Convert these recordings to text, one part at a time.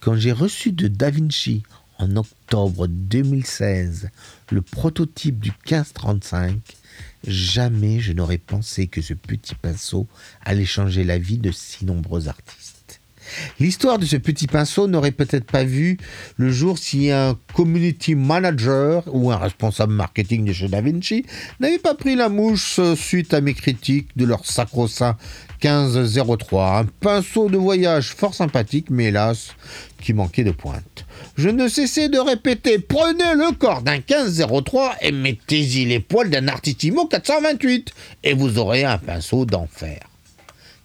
Quand j'ai reçu de Da Vinci en octobre 2016 le prototype du 1535, jamais je n'aurais pensé que ce petit pinceau allait changer la vie de si nombreux artistes. L'histoire de ce petit pinceau n'aurait peut-être pas vu le jour si un community manager ou un responsable marketing de chez Da Vinci n'avait pas pris la mouche suite à mes critiques de leur sacro-saint 1503, un pinceau de voyage fort sympathique, mais hélas, qui manquait de pointe. Je ne cessais de répéter prenez le corps d'un 1503 et mettez-y les poils d'un Artissimo 428, et vous aurez un pinceau d'enfer.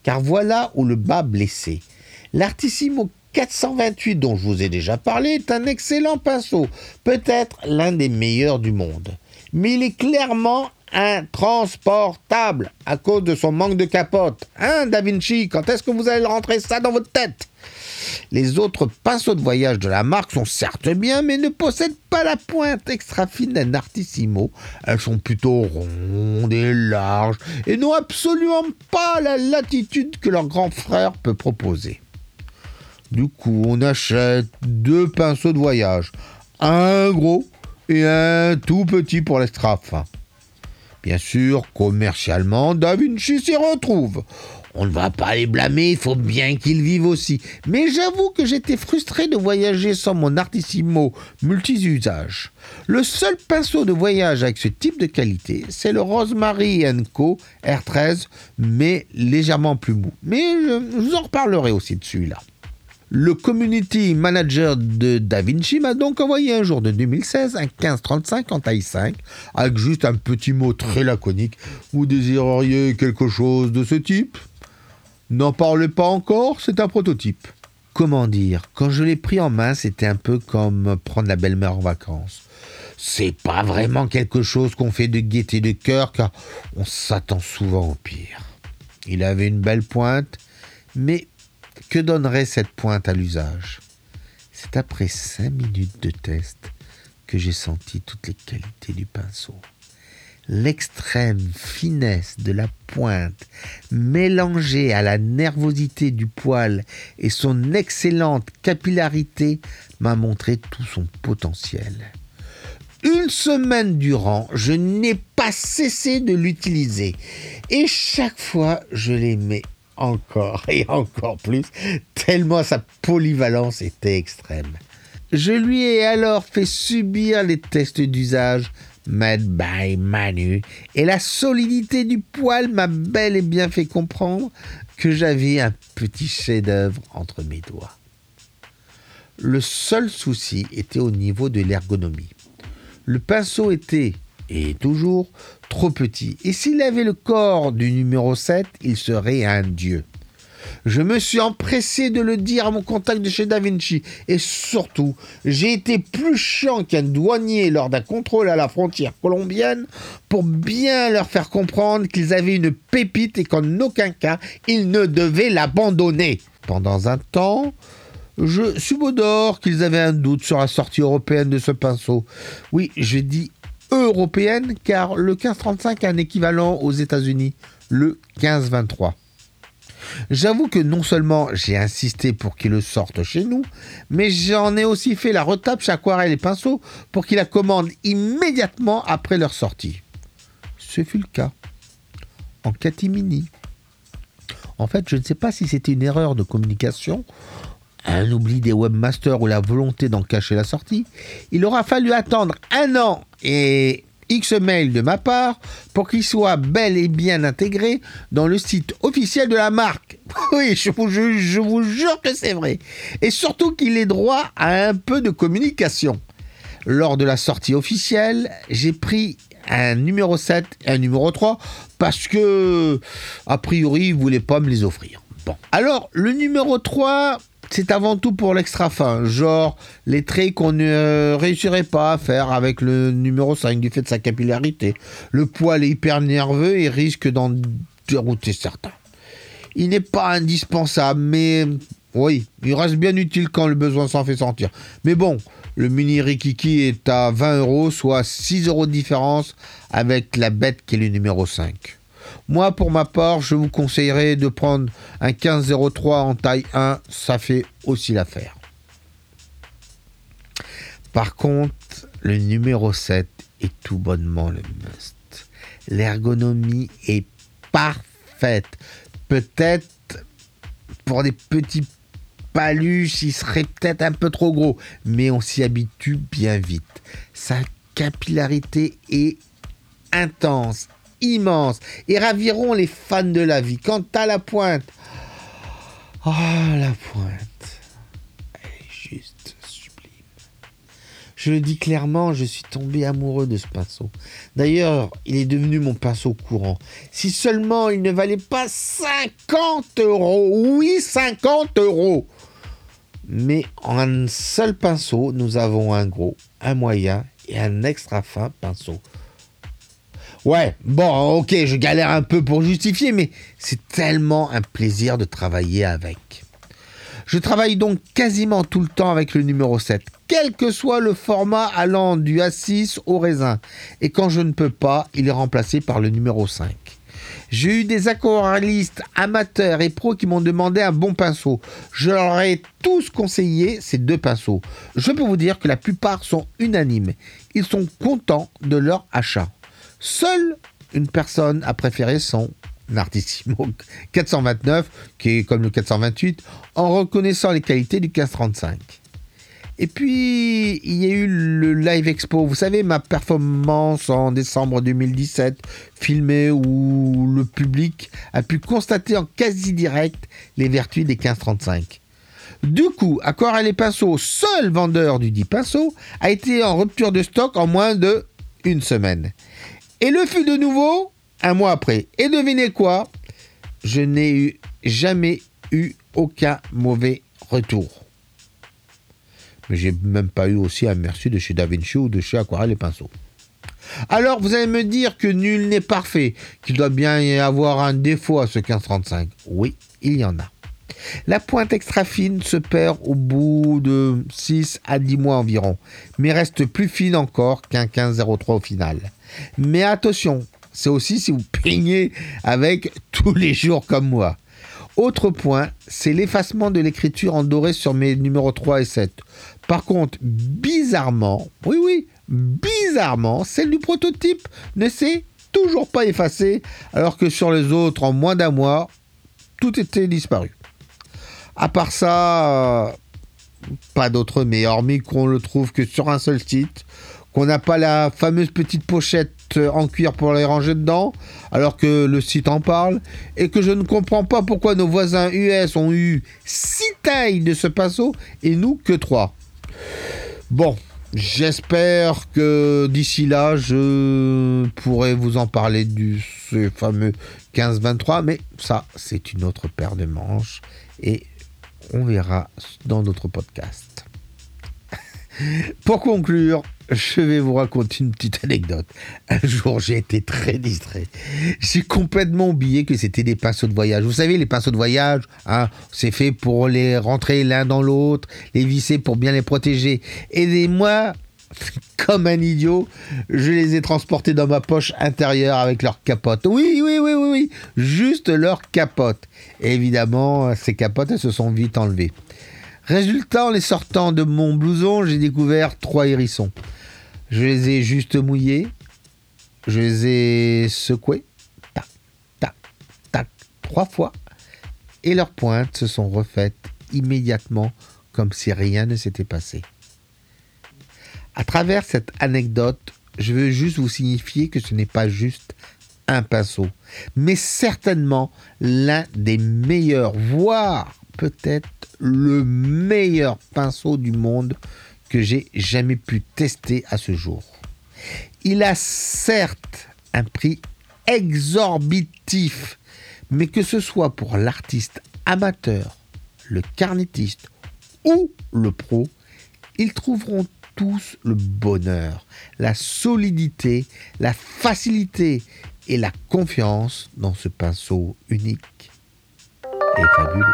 Car voilà où le bas blessé. L'Artissimo 428 dont je vous ai déjà parlé est un excellent pinceau, peut-être l'un des meilleurs du monde. Mais il est clairement intransportable à cause de son manque de capote. Hein, Da Vinci, quand est-ce que vous allez rentrer ça dans votre tête? Les autres pinceaux de voyage de la marque sont certes bien, mais ne possèdent pas la pointe extra fine d'un Artissimo. Elles sont plutôt rondes et larges et n'ont absolument pas la latitude que leur grand frère peut proposer. Du coup, on achète deux pinceaux de voyage, un gros et un tout petit pour l'extra fin. Bien sûr, commercialement, Da Vinci s'y retrouve. On ne va pas les blâmer, il faut bien qu'ils vivent aussi. Mais j'avoue que j'étais frustré de voyager sans mon Artissimo multi-usage. Le seul pinceau de voyage avec ce type de qualité, c'est le Rosemary Co R13, mais légèrement plus mou. Mais je, vous en reparlerai aussi de celui-là. Le community manager de DaVinci m'a donc envoyé un jour de 2016 un 1535 en taille 5 avec juste un petit mot très laconique. Vous désireriez quelque chose de ce type? N'en parlez pas encore, c'est un prototype. Comment dire Quand je l'ai pris en main, c'était un peu comme prendre la belle-mère en vacances. C'est pas vraiment quelque chose qu'on fait de gaieté de cœur car on s'attend souvent au pire. Il avait une belle pointe, mais que donnerait cette pointe à l'usage? C'est après cinq minutes de test que j'ai senti toutes les qualités du pinceau. L'extrême finesse de la pointe mélangée à la nervosité du poil et son excellente capillarité m'a montré tout son potentiel. Une semaine durant, je n'ai pas cessé de l'utiliser et chaque fois je l'aimais encore et encore plus, tellement sa polyvalence était extrême. Je lui ai alors fait subir les tests d'usage made by Manu, et la solidité du poil m'a bel et bien fait comprendre que j'avais un petit chef-d'œuvre entre mes doigts. Le seul souci était au niveau de l'ergonomie. Le pinceau était et toujours trop petit. Et s'il avait le corps du numéro 7, il serait un dieu. Je me suis empressé de le dire à mon contact de chez Da Vinci. Et surtout, j'ai été plus chiant qu'un douanier lors d'un contrôle à la frontière colombienne pour bien leur faire comprendre qu'ils avaient une pépite et qu'en aucun cas ils ne devaient l'abandonner. Pendant un temps, je subodore qu'ils avaient un doute sur la sortie européenne de ce pinceau. Oui, je dis européenne car le 1535 a un équivalent aux États-Unis, le 1523. J'avoue que non seulement j'ai insisté pour qu'il le sorte chez nous, mais j'en ai aussi fait la retape chez Aquarelle et Pinceau pour qu'il la commande immédiatement après leur sortie. Ce fut le cas. En catimini. En fait, je ne sais pas si c'était une erreur de communication un oubli des webmasters ou la volonté d'en cacher la sortie, il aura fallu attendre un an et X mails de ma part pour qu'il soit bel et bien intégré dans le site officiel de la marque. Oui, je vous, je vous jure que c'est vrai. Et surtout qu'il ait droit à un peu de communication. Lors de la sortie officielle, j'ai pris un numéro 7 et un numéro 3 parce que, a priori, ils ne voulaient pas me les offrir. Alors, le numéro 3, c'est avant tout pour l'extra fin, genre les traits qu'on ne réussirait pas à faire avec le numéro 5 du fait de sa capillarité. Le poil est hyper nerveux et risque d'en dérouter certains. Il n'est pas indispensable, mais oui, il reste bien utile quand le besoin s'en fait sentir. Mais bon, le mini Rikiki est à 20 euros, soit 6 euros de différence avec la bête qui est le numéro 5. Moi, pour ma part, je vous conseillerais de prendre un 1503 en taille 1, ça fait aussi l'affaire. Par contre, le numéro 7 est tout bonnement le must. L'ergonomie est parfaite. Peut-être pour des petits paluches, il serait peut-être un peu trop gros, mais on s'y habitue bien vite. Sa capillarité est intense, immense, et raviront les fans de la vie. Quant à la pointe, oh la pointe, elle est juste sublime. Je le dis clairement, je suis tombé amoureux de ce pinceau. D'ailleurs, il est devenu mon pinceau courant. Si seulement il ne valait pas 50 euros. Oui, 50 euros. Mais en un seul pinceau, nous avons un gros, un moyen et un extra fin pinceau. Ouais, bon, ok, je galère un peu pour justifier, mais c'est tellement un plaisir de travailler avec. Je travaille donc quasiment tout le temps avec le numéro 7, quel que soit le format allant du A6 au raisin. Et quand je ne peux pas, il est remplacé par le numéro 5. J'ai eu des aquarellistes amateurs et pros qui m'ont demandé un bon pinceau. Je leur ai tous conseillé ces deux pinceaux. Je peux vous dire que la plupart sont unanimes. Ils sont contents de leur achat. Seule une personne a préféré son Artissimo 429, qui est comme le 428, en reconnaissant les qualités du 1535. Et puis, il y a eu le Live Expo. Vous savez, ma performance en décembre 2017, filmée où le public a pu constater en quasi direct les vertus des 1535. Du coup, Aquarelle et Pinceau, seul vendeur du dit pinceau, a été en rupture de stock en moins de une semaine. Et le fut de nouveau un mois après. Et devinez quoi? Je n'ai jamais eu aucun mauvais retour. Mais j'ai même pas eu aussi un merci de chez Da Vinci ou de chez Aquarelle et Pinceau. Alors, vous allez me dire que nul n'est parfait, qu'il doit bien y avoir un défaut à ce 1535. Oui, il y en a. La pointe extra fine se perd au bout de 6 à 10 mois environ, mais reste plus fine encore qu'un 1503 au final. Mais attention, c'est aussi si vous peignez avec tous les jours comme moi. Autre point, c'est l'effacement de l'écriture en doré sur mes numéros 3 et 7. Par contre, bizarrement, oui oui, bizarrement, celle du prototype ne s'est toujours pas effacée, alors que sur les autres, en moins d'un mois, tout était disparu. À part ça, euh, pas d'autre, mais hormis qu'on le trouve que sur un seul site, qu'on n'a pas la fameuse petite pochette en cuir pour les ranger dedans, alors que le site en parle, et que je ne comprends pas pourquoi nos voisins US ont eu six tailles de ce pinceau et nous que trois. Bon, j'espère que d'ici là, je pourrai vous en parler du ce fameux 15-23, mais ça, c'est une autre paire de manches, on verra dans d'autres podcasts. Pour conclure, je vais vous raconter une petite anecdote. Un jour, j'ai été très distrait. J'ai complètement oublié que c'était des pinceaux de voyage. Vous savez, les pinceaux de voyage, hein, c'est fait pour les rentrer l'un dans l'autre, les visser pour bien les protéger. Et moi, comme un idiot, je les ai transportés dans ma poche intérieure avec leur capote. Oui, oui, oui, oui, oui, juste leur capote. évidemment, ces capotes, elles se sont vite enlevées. Résultat, en les sortant de mon blouson, j'ai découvert trois hérissons. Je les ai juste mouillés, je les ai secoués, tac, tac, tac, trois fois, et leurs pointes se sont refaites immédiatement comme si rien ne s'était passé. À travers cette anecdote, je veux juste vous signifier que ce n'est pas juste un pinceau, mais certainement l'un des meilleurs, voire peut-être le meilleur pinceau du monde que j'ai jamais pu tester à ce jour. Il a certes un prix exorbitif, mais que ce soit pour l'artiste amateur, le carnétiste ou le pro, ils trouveront tous le bonheur, la solidité, la facilité et la confiance dans ce pinceau unique et fabuleux.